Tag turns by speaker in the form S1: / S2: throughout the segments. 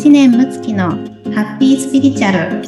S1: 知念睦月のハッピースピリチュアル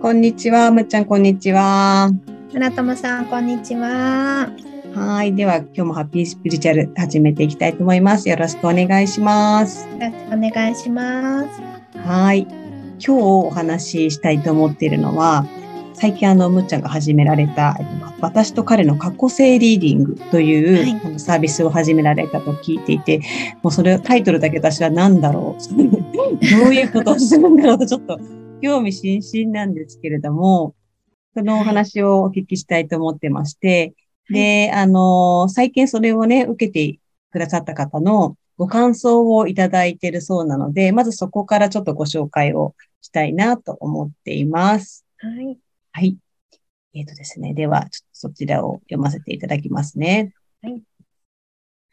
S2: こんにちは、むっちゃん、こんにちは。
S1: 村友さんこんにちは
S2: はい。では、今日もハッピースピリチュアル始めていきたいと思います。よろしくお願いします。
S1: よろしくお願いします
S2: はい。今日お話ししたいと思っているのは、最近あの、むっちゃんが始められた、えっと私と彼の過去性リーディングという、
S1: はい。
S2: あのサービスを始められたと聞いていて、もうそれ、タイトルだけ私は何だろう、どういうことをするんだろう。とちょっと興味津々なんですけれども、そのお話をお聞きしたいと思ってまして、で、あの、最近それをね、受けてくださった方のご感想をいただいているそうなので、まずそこからちょっとご紹介をしたいなと思っています。
S1: はい
S2: はい。えっ、とですね。では、ちょっとそちらを読ませていただきますね。
S1: はい。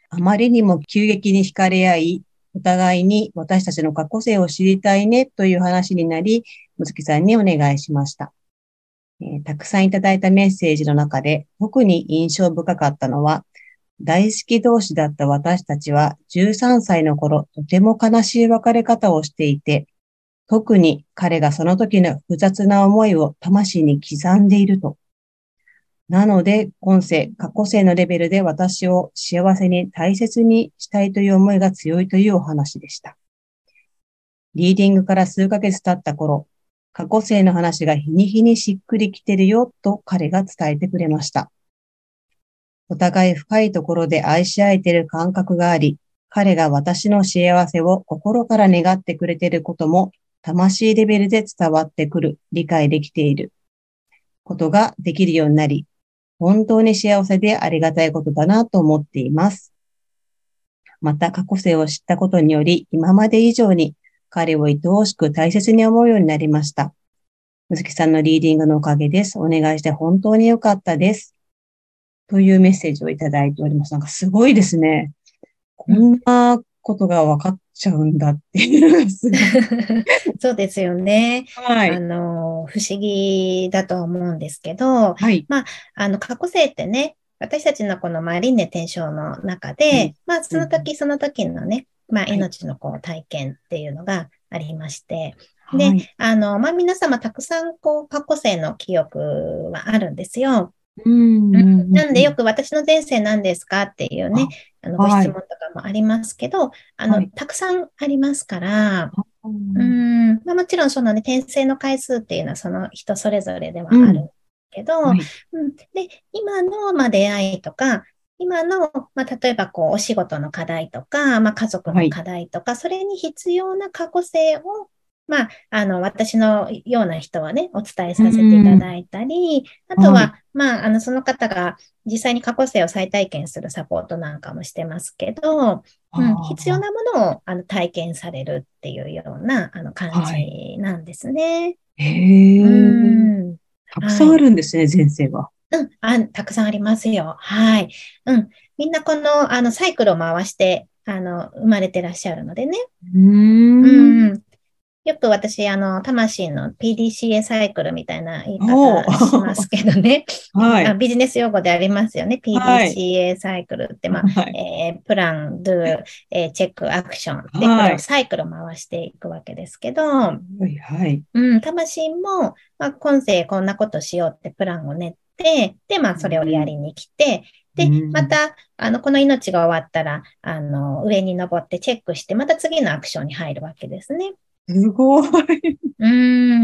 S2: あまりにも急激に惹かれ合い、お互いに私たちの過去性を知りたいねという話になり、むつきさんにお願いしました。えーたくさんいただいたメッセージの中で特に印象深かったのは、大好き同士だった私たちは13歳の頃、とても悲しい別れ方をしていて、特に彼がその時の複雑な思いを魂に刻んでいると。なので、今世、過去世のレベルで私を幸せに大切にしたいという思いが強いというお話でした。リーディングから数ヶ月経った頃、過去世の話が日に日にしっくりきてるよと彼が伝えてくれました。お互い深いところで愛し合えている感覚があり、彼が私の幸せを心から願ってくれていることも魂レベルで伝わってくる、理解できていることができるようになり、本当に幸せでありがたいことだなと思っています。また過去性を知ったことにより、今まで以上に彼を愛おしく大切に思うようになりました。むずきさんのリーディングのおかげです。お願いして本当に良かったです。というメッセージをいただいております。なんかすごいですね。こんなことが分かっちゃうんだっていう。
S1: そうですよね、
S2: はい
S1: あ。の不思議だとは思うんですけど
S2: はい。
S1: あの過去性ってね私たちのこのまあ輪廻転生の中で、
S2: うん
S1: まあその時その時のね、まあ
S2: はい
S1: 命のこう体験っていうのがありまして、で
S2: はい。
S1: あの、まあ、皆様たくさん、こう、過去世の記憶はあるんですよ。
S2: うん
S1: うんなんで、よく私の前世何ですかっていうね、あの、ご
S2: はい
S1: 質問とかもありますけど、あの、
S2: はい。
S1: たくさんありますから、
S2: う
S1: うん。ん、まあ、もちろんそのね、転生の回数っていうのはその人それぞれではあるけど、
S2: はい。
S1: うん、で、今の、まあ、出会いとか、今の、まあ、例えば、こう、お仕事の課題とか、まあ、家族の課題とか、それに必要な過去性を、まあ、あの、私のような人はね、お伝えさせていただいたり、あとは、
S2: は
S1: まあ、あの、その方が実際に過去性を再体験するサポートなんかもしてますけど、うん、必要なものをあの体験されるっていうようなあの感じなんですね。
S2: へえ。
S1: うん
S2: たくさんあるんですね、前世が。
S1: うん、あ、たくさんありますよ。はい。うん。みんなこの、あの、サイクルを回して、あの、生まれてらっしゃるのでね。
S2: うー。
S1: うんん。よく私、あの、魂の PDCA サイクルみたいな言い
S2: お
S1: 方しますけどね。
S2: はい。
S1: あビジネス用語でありますよね。
S2: はい
S1: PDCA サイクルって、まあ、
S2: はい。
S1: えープラン、ドゥ、えーチェック、アクション。で、
S2: はい
S1: これをサイクルを回していくわけですけど、
S2: はい。はい。
S1: うん、魂も、まあ、今世こんなことしようってプランを練って、で、まあ、それをやりに来て、で
S2: うん、
S1: また、あの、この命が終わったら、あの、上に登ってチェックして、また次のアクションに入るわけですね。
S2: すごい。
S1: う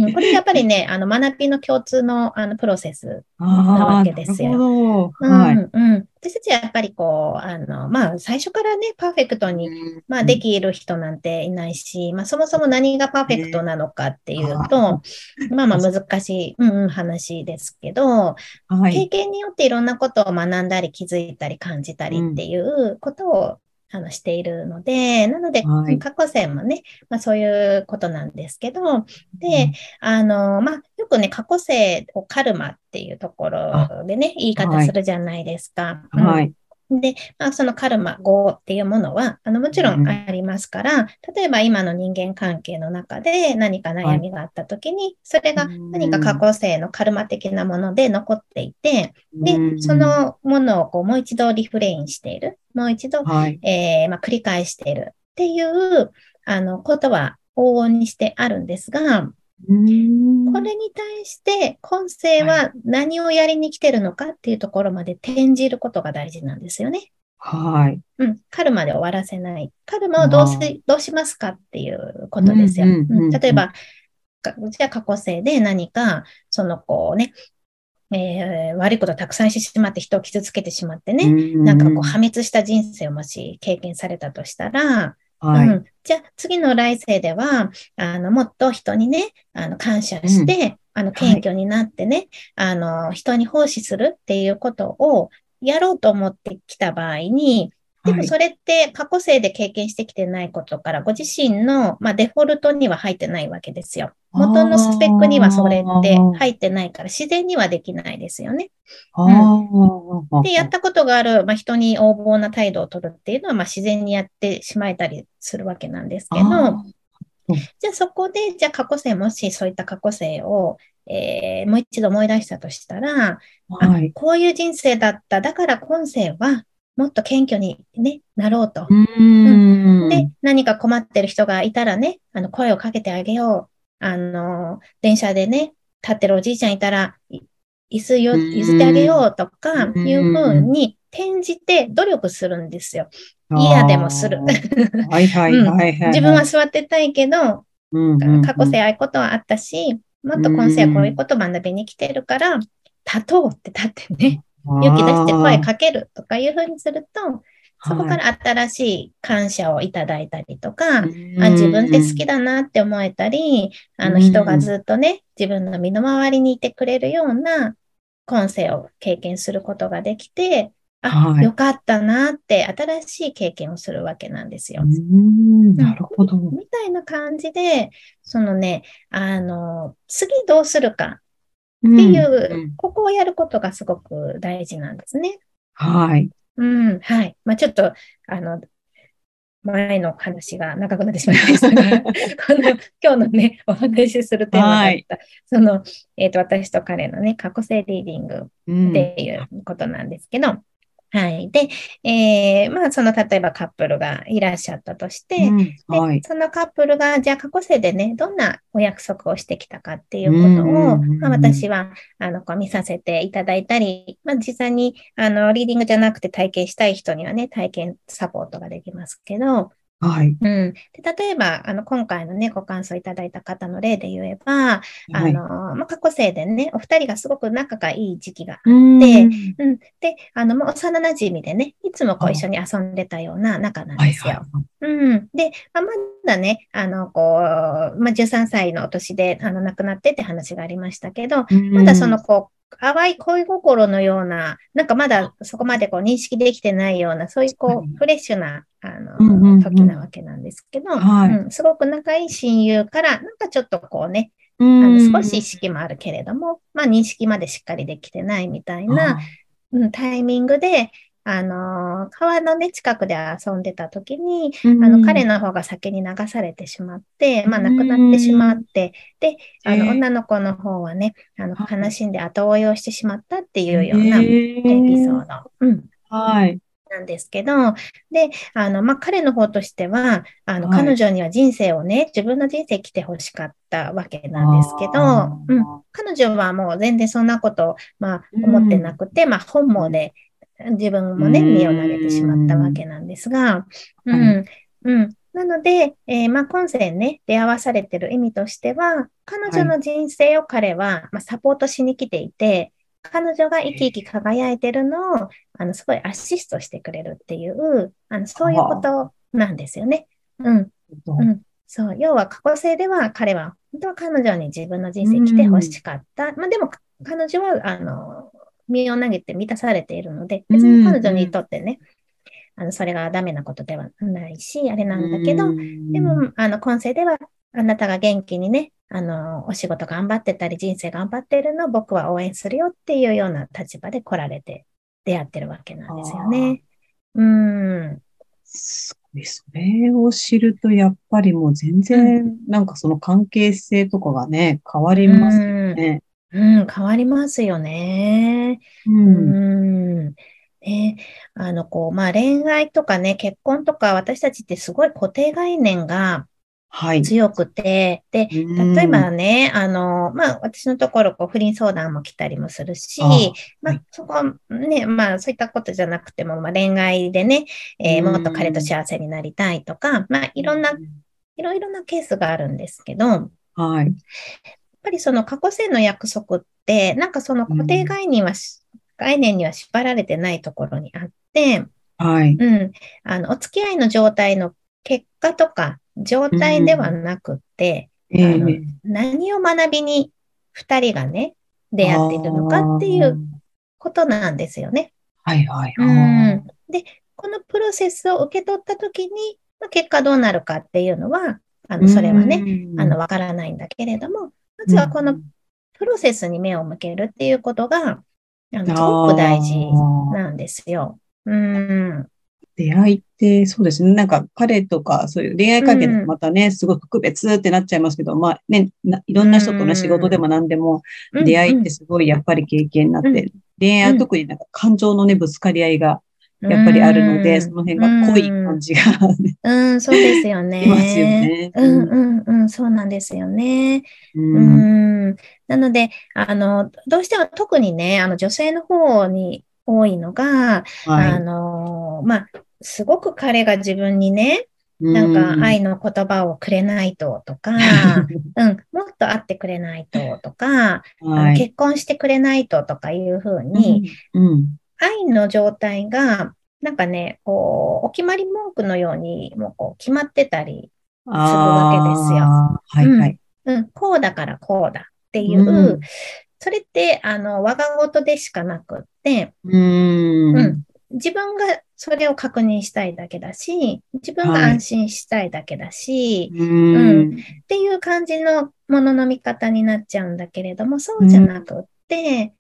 S1: ん、これやっぱりね、あの、学びの共通の、あの、プロセスなわけですよ
S2: なるほど。
S1: うん
S2: はい。
S1: うん。私たちはやっぱりこう、あの、まあ、最初からね、パーフェクトに、まあ、できる人なんていないし、まあ、そもそも何がパーフェクトなのかっていう
S2: あ
S1: と、まあまあ難しい、うんうん、話ですけど、
S2: はい。
S1: 経験によっていろんなことを学んだり気づいたり感じたりっていうことを、あのしているので、なので、
S2: はい
S1: 過去世もね、まあそういうことなんですけど、で、あの、まあ、よくね、過去世をカルマっていうところでね、言い方するじゃないですか。うん
S2: はい。
S1: で、まあ、そのカルマ5っていうものは、あの、もちろんありますから、例えば今の人間関係の中で何か悩みがあった時に、それが何か過去性のカルマ的なもので残っていて、で、そのものをこうもう一度リフレインしている。もう一度、はい、えー、まあ、繰り返しているっていう、あの、ことは往々にしてあるんですが、これに対して今世は何をやりに来てるのかっていうところまで転じることが大事なんですよね。
S2: はい。
S1: うん。カルマで終わらせない。カルマをどうしどうしますかっていうことですよ。例えば、じゃあ過去世で何か、そのこうね、えー、悪いことをたくさんしてしまって人を傷つけてしまってね、なんかこう破滅した人生をもし経験されたとしたら、はい、うん、じゃあ次の来世では、あの、もっと人にね、あの、感謝して、うん、あの、謙虚になってね、はい、あの、人に奉仕するっていうことをやろうと思ってきた場合に、でもそれって過去生で経験してきてないことから、ご自身の、まあ、デフォルトには入ってないわけですよ。元のスペックにはそれって入ってないから、自然にはできないですよね。うん、で、やったことがある、まあ、人に横暴な態度を取るっていうのは、まあ、自然にやってしまえたりするわけなんですけど、じゃあそこで、じゃあ過去生、もしそういった過去生を、えー、もう一度思い出したとしたら、はい、こういう人生だった。だから今世はもっと謙虚にね、なろうと。うん、で、何か困ってる人がいたらね、あの、声をかけてあげよう。あの、電車でね、立ってるおじいちゃんいたら、椅子よ譲ってあげようとか、いうふうに転じて努力するんですよ。嫌でもする。
S2: はいはいはい、
S1: 自分は座ってたいけど、過去性ああいうことはあったし、もっと今世はこういうこと学びに来てるから、立とうって立ってね、勇気出して声かけるとかいうふうにすると、そこから新しい感謝をいただいたりとか、あ自分って好きだなって思えたり、あの人がずっとね、自分の身の回りにいてくれるような今世を経験することができて、あ、はい、よかったなって新しい経験をするわけなんですよ。
S2: なるほど。
S1: みたいな感じで、そのね、あの、次どうするかっていう、うん、ここをやることがすごく大事なんですね。
S2: はい。
S1: うん、はい。まあ、ちょっと、あの、前の話が長くなってしまいましたが、この今日のね、お話しするテーマだった、はい、その、えっ、ー、と、私と彼のね、過去性リーディングっていうことなんですけど、うんはい。で、えー、まあ、その、例えばカップルがいらっしゃったとして、うんはい、でそのカップルが、じゃあ過去世でね、どんなお約束をしてきたかっていうことを、まあ、私は、あの、こう見させていただいたり、まあ、実際に、あの、リーディングじゃなくて体験したい人にはね、体験サポートができますけど、
S2: はい。
S1: うん。で例えば、あの、今回のね、ご感想いただいた方の例で言えば、はい、あの、まあ、過去生でね、お二人がすごく仲がいい時期があって、うん,、で、あの、もう幼馴染でね、いつもこう一緒に遊んでたような仲なんですよ。はいはい、うん。で、まあ、まだね、あの、こう、まあ、13歳の年で、あの、亡くなってって話がありましたけど、まだその、こう、淡い恋心のような、なんかまだそこまでこう認識できてないような、そういうこう、フレッシュな、あの、時なわけなんですけど、うん、すごく仲いい親友から、なんかちょっとこうね、あの少し意識もあるけれども、まあ認識までしっかりできてないみたいな、うん、タイミングで、あの、川のね、近くで遊んでた時に、あの、彼の方が先に流されてしまって、まあ、亡くなってしまって、で、あの、女の子の方はね、あの、悲しんで後追いをしてしまったっていうようなエピソード。うん。
S2: はい。
S1: なんですけど、で、あの、まあ、彼の方としては、あの、彼女には人生をね、自分の人生来てほしかったわけなんですけど、うん、彼女はもう全然そんなこと、まあ、思ってなくて、まあ、本望で、自分もね、身を投げてしまったわけなんですが、うん、うん。なので、えー、まあ、今世ね、出会わされてる意味としては、彼女の人生を彼は、まあ、サポートしに来ていて、彼女が生き生き輝いてるのを、あの、すごいアシストしてくれるっていう、あの、そういうことなんですよね。うん。うん。そう。要は過去世では彼は、本当は彼女に自分の人生来てほしかった。まあでも、彼女は、あの、身を投げて満たされているので、別に彼女にとってね、あの、それがダメなことではないし、あれなんだけど、でも、あの、今世では、あなたが元気にね、あの、お仕事頑張ってたり、人生頑張っているのを僕は応援するよっていうような立場で来られて出会ってるわけなんですよね。うん。
S2: すごい。それを知ると、やっぱりもう全然、なんかその関係性とかがね、変わりますよね。
S1: うん、うん、変わりますよね。うん。うんね、あの、こう、まあ、恋愛とかね、結婚とか、私たちってすごい固定概念が強くて、はい、で、例えばね、あの、まあ、私のところ、こう、不倫相談も来たりもするし、あまあ、そこね、まあ、そういったことじゃなくても、まあ、恋愛でね、えー、もっと彼と幸せになりたいとか、まあ、いろんな、いろいろなケースがあるんですけど、
S2: はい。やっ
S1: ぱりその過去性の約束って、なんかその固定概念は、概念には縛られてないところにあって、
S2: はい。
S1: うん。あの、お付き合いの状態の結果とか、状態ではなくて、うん、あの、えー、何を学びに二人がね、出会っているのかっていうことなんですよね。
S2: はいはい
S1: はい。うん、で、このプロセスを受け取ったときに、まあ、結果どうなるかっていうのは、あの、それはね、あの、わからないんだけれども、まずはこのプロセスに目を向けるっていうことが、あの、すごく大事なんですよ。うん。
S2: 出会いって、そうですね。なんか彼とか、そういう恋愛関係でまたね、うん、すごく特別ってなっちゃいますけど、まあね、いろんな人との仕事でも何でも、出会いってすごいやっぱり経験になって、うん、恋愛は特になんか感情のね、ぶつかり合いがやっぱりあるので、その辺が濃い感じが、
S1: ね、うん、そうですよね。
S2: いますよね。
S1: うん、うん、うん、そうなんですよね。うん。なので、あの、どうしても特にね、あの、女性の方に多いのが、はい、あの、まあ、すごく彼が自分にね、なんか愛の言葉をくれないととか、うん、もっと会ってくれないととか、はい、結婚してくれないととかいうふうに、うん。うん、愛の状態が、なんかね、こう、お決まり文句のように、もうこう、決まってたりするわけですよ。
S2: はいはい、
S1: うん、うん。こうだからこうだっていう、うん、それって、あの、我が事でしかなくって、
S2: うん、う
S1: ん、自分がそれを確認したいだけだし、自分が安心したいだけだし、はい、うん、っていう感じのものの見方になっちゃうんだけれども、そうじゃなくって、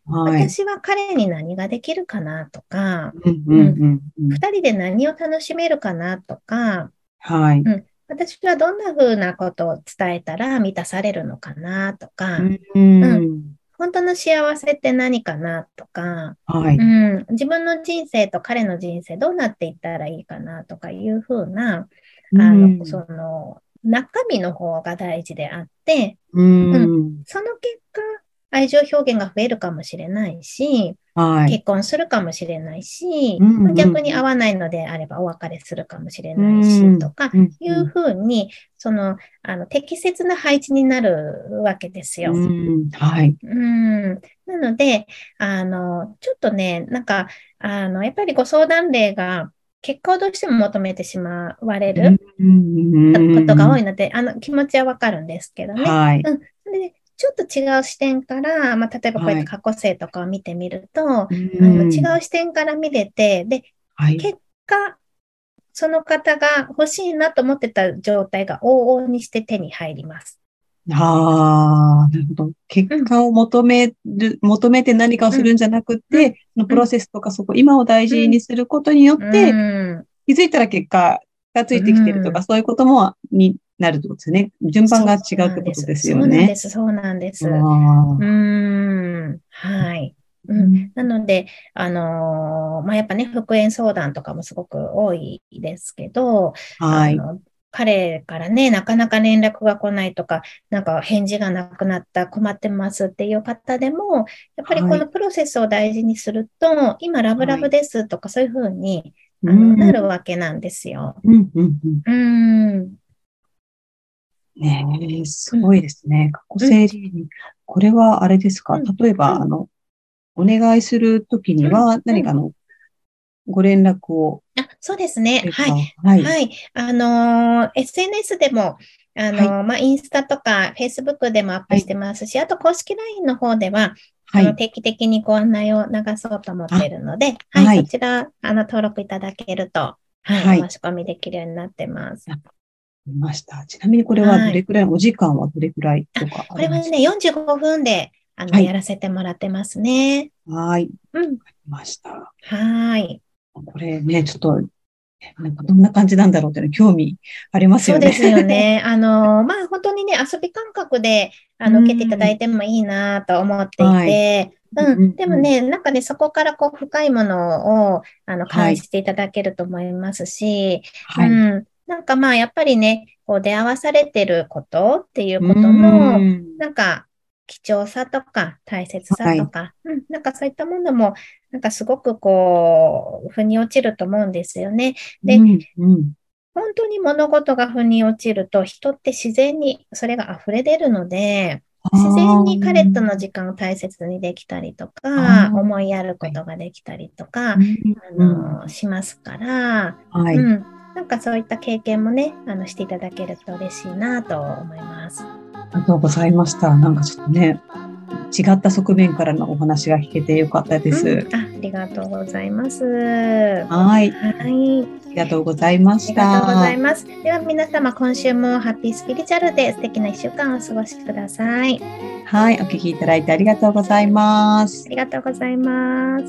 S1: はい、私は彼に何ができるかなとか、二人で何を楽しめるかなとか、
S2: はい、
S1: うん、私はどんな風なことを伝えたら満たされるのかなとか、
S2: うん、うん。
S1: 本当の幸せって何かなとか、
S2: はい、う
S1: ん、自分の人生と彼の人生どうなっていったらいいかなとかいうふうな、あの、その、中身の方が大事であって、
S2: うん、うん、
S1: その結果、愛情表現が増えるかもしれないし、はい、結婚するかもしれないし、うんうん、逆に合わないのであればお別れするかもしれないし、とかいうふうに、その、あの、適切な配置になるわけですよ。う
S2: ん、はい。
S1: うん。なので、あの、ちょっとね、なんか、あの、やっぱりご相談例が、結果をどうしても求めてしまわれることが多いので、あの、気持ちはわかるんですけどね。
S2: はい。
S1: うん。で、ちょっと違う視点から、まあ、例えばこうやって過去性とかを見てみると、はい、あの違う視点から見れて、で、はい、結果、その方が欲しいなと思ってた状態が往々にして手に入ります。
S2: ああ、なるほど。結果を求める、うん、求めて何かをするんじゃなくて、うん、のプロセスとかそこ、今を大事にすることによって、うん、気づいたら結果がついてきてるとか、そういうことも、になるってことですね。順番が違うってことですよね。そう
S1: なんです、そうなんです。そうなん。はい。うん、なので、あのー、まあ、やっぱね、復縁相談とかもすごく多いですけど、
S2: はい。
S1: 彼からね、なかなか連絡が来ないとか、なんか返事がなくなった、困ってますっていう方でも、やっぱりこのプロセスを大事にすると、はい、今ラブラブですとか、そういうふうに、あのなるわけなんですよ。
S2: うん。
S1: うん
S2: ねえ、すごいですね。過去整理に。これはあれですか？例えば、あの、お願いするときには、何かの、ご連絡を。
S1: あ、そうですね。はい。はい。はい。あのー、SNS でも、あのーはい、まあ、インスタとか、フェイスブックでもアップしてますし、はい、あと公式 LINE の方では、はい、あの定期的にご案内を流そうと思っているので、はい、そちら、あの、登録いただけると、はい、申し込みできるようになってます。
S2: 見ました。ちなみにこれはどれくらい、はい、お時間はどれくらいとか
S1: これはね、45分で、あの、はい、やらせてもらってますね。
S2: はい。
S1: うん。わ
S2: かりました。
S1: はい。
S2: これね、ちょっと、なんかどんな感じなんだろうっていうの興味ありますよね。
S1: そうですよね。あの、まあ、本当にね、遊び感覚で、あの、受けていただいてもいいなと思っていて、うん。でもね、なんかね、そこからこう、深いものを、あの、感じていただけると思いますし、はい、うん。なんかまあ、やっぱりね、こう、出会わされてることっていうことの、なんか、貴重さとか大切さとか、はい、うん、なんかそういったものも、なんかすごくこう、腑に落ちると思うんですよね。で、うんうん、本当に物事が腑に落ちると、人って自然にそれが溢れ出るので、自然に彼との時間を大切にできたりとか、思いやることができたりとか、あの、しますから、はい、うん。なんかそういった経験もね、あの、していただけると嬉しいなと思います。
S2: ありがとうございました。なんかちょっとね、違った側面からのお話が聞けてよかったです。う
S1: ん、あありがとうございます。
S2: はい。はい。ありがとうございました。
S1: ありがとうございます。では皆様、今週もハッピースピリチュアルで素敵な一週間をお過ごしください。
S2: はい。お聞きいただいてありがとうございます。
S1: ありがとうございます。